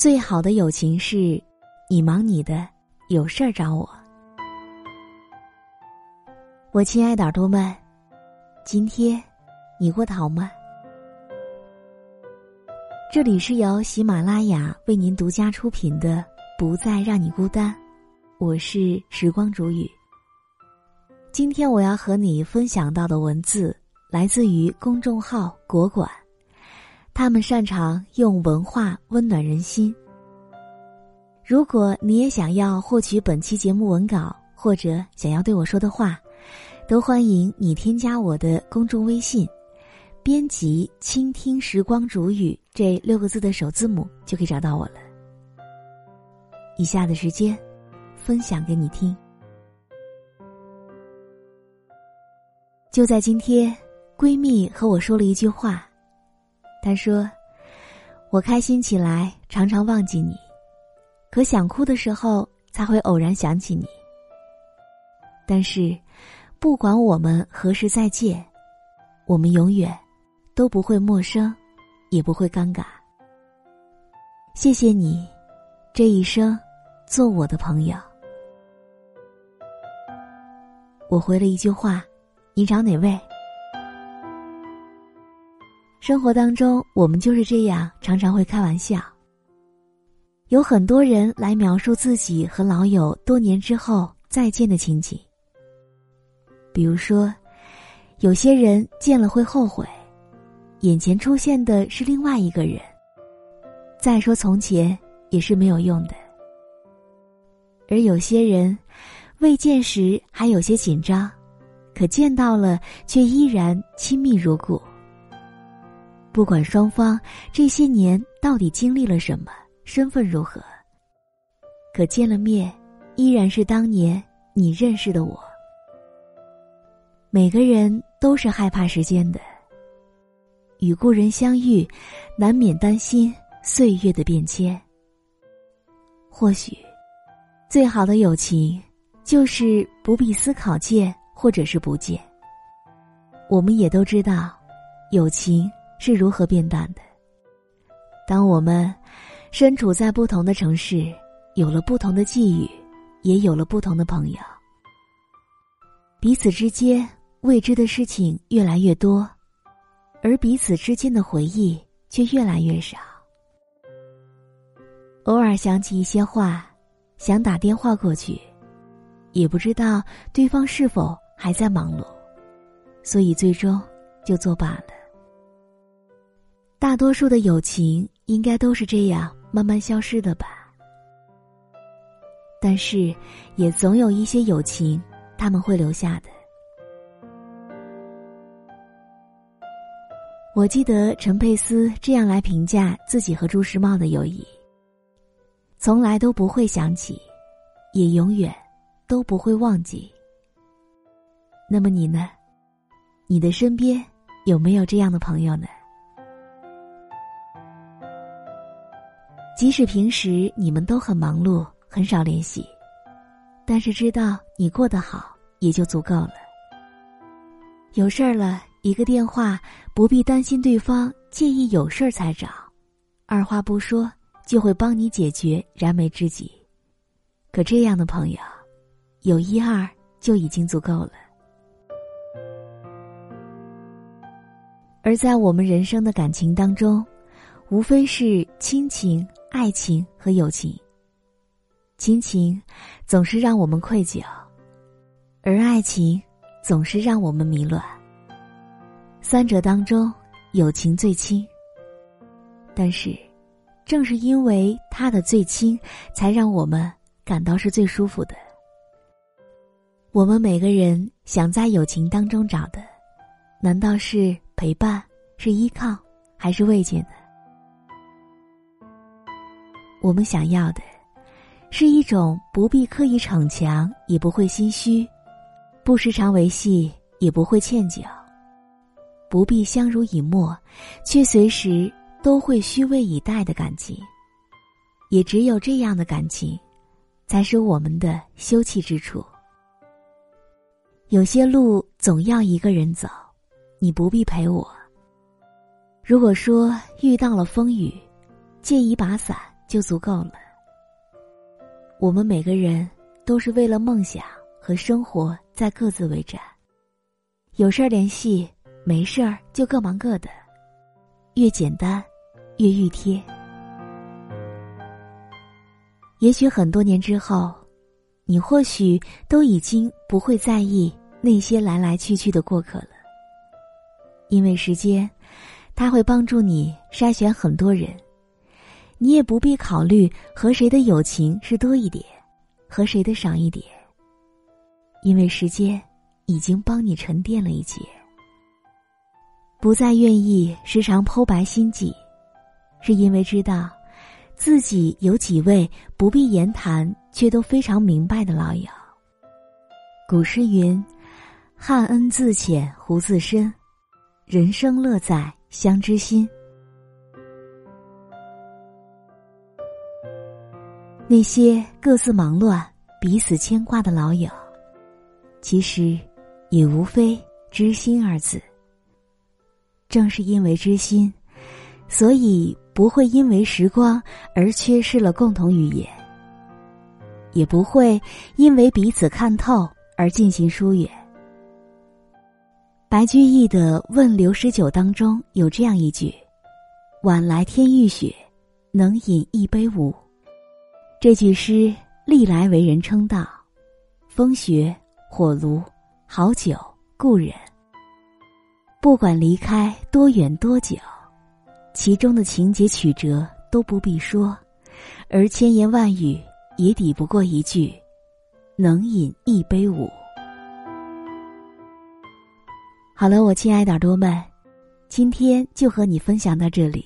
最好的友情是，你忙你的，有事儿找我。我亲爱的耳朵们，今天你过得好吗？这里是由喜马拉雅为您独家出品的《不再让你孤单》，我是时光煮雨。今天我要和你分享到的文字来自于公众号“国馆”，他们擅长用文化温暖人心。如果你也想要获取本期节目文稿，或者想要对我说的话，都欢迎你添加我的公众微信。编辑“倾听时光煮雨”这六个字的首字母就可以找到我了。以下的时间，分享给你听。就在今天，闺蜜和我说了一句话，他说：“我开心起来常常忘记你，可想哭的时候才会偶然想起你。但是，不管我们何时再见，我们永远。”都不会陌生，也不会尴尬。谢谢你，这一生做我的朋友。我回了一句话：“你找哪位？”生活当中，我们就是这样，常常会开玩笑。有很多人来描述自己和老友多年之后再见的情景。比如说，有些人见了会后悔。眼前出现的是另外一个人。再说从前也是没有用的。而有些人，未见时还有些紧张，可见到了却依然亲密如故。不管双方这些年到底经历了什么，身份如何，可见了面，依然是当年你认识的我。每个人都是害怕时间的。与故人相遇，难免担心岁月的变迁。或许，最好的友情，就是不必思考见或者是不见。我们也都知道，友情是如何变淡的。当我们身处在不同的城市，有了不同的际遇，也有了不同的朋友，彼此之间未知的事情越来越多。而彼此之间的回忆却越来越少。偶尔想起一些话，想打电话过去，也不知道对方是否还在忙碌，所以最终就作罢了。大多数的友情应该都是这样慢慢消失的吧。但是，也总有一些友情，他们会留下的。我记得陈佩斯这样来评价自己和朱时茂的友谊：从来都不会想起，也永远都不会忘记。那么你呢？你的身边有没有这样的朋友呢？即使平时你们都很忙碌，很少联系，但是知道你过得好也就足够了。有事儿了。一个电话，不必担心对方介意有事儿才找，二话不说就会帮你解决燃眉之急。可这样的朋友，有一二就已经足够了。而在我们人生的感情当中，无非是亲情、爱情和友情。亲情总是让我们愧疚，而爱情总是让我们迷乱。三者当中，友情最亲。但是，正是因为他的最亲，才让我们感到是最舒服的。我们每个人想在友情当中找的，难道是陪伴、是依靠，还是慰藉呢？我们想要的，是一种不必刻意逞强，也不会心虚，不时常维系，也不会歉疚。不必相濡以沫，却随时都会虚位以待的感情，也只有这样的感情，才是我们的休憩之处。有些路总要一个人走，你不必陪我。如果说遇到了风雨，借一把伞就足够了。我们每个人都是为了梦想和生活在各自为战，有事儿联系，没事儿就各忙各的，越简单，越熨贴。也许很多年之后，你或许都已经不会在意那些来来去去的过客了，因为时间，它会帮助你筛选很多人。你也不必考虑和谁的友情是多一点，和谁的少一点，因为时间已经帮你沉淀了一切。不再愿意时常剖白心迹，是因为知道。自己有几位不必言谈却都非常明白的老友。古诗云：“汉恩自浅胡自深，人生乐在相知心。”那些各自忙乱、彼此牵挂的老友，其实也无非知心二字。正是因为知心，所以。不会因为时光而缺失了共同语言，也不会因为彼此看透而进行疏远。白居易的《问刘十九》当中有这样一句：“晚来天欲雪，能饮一杯无。”这句诗历来为人称道，风雪、火炉、好酒、故人，不管离开多远多久。其中的情节曲折都不必说，而千言万语也抵不过一句“能饮一杯无”。好了，我亲爱的耳朵们，今天就和你分享到这里。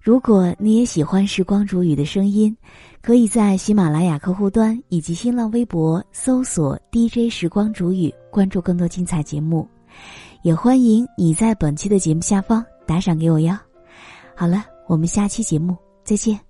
如果你也喜欢时光煮雨的声音，可以在喜马拉雅客户端以及新浪微博搜索 “DJ 时光煮雨”，关注更多精彩节目。也欢迎你在本期的节目下方打赏给我哟。好了，我们下期节目再见。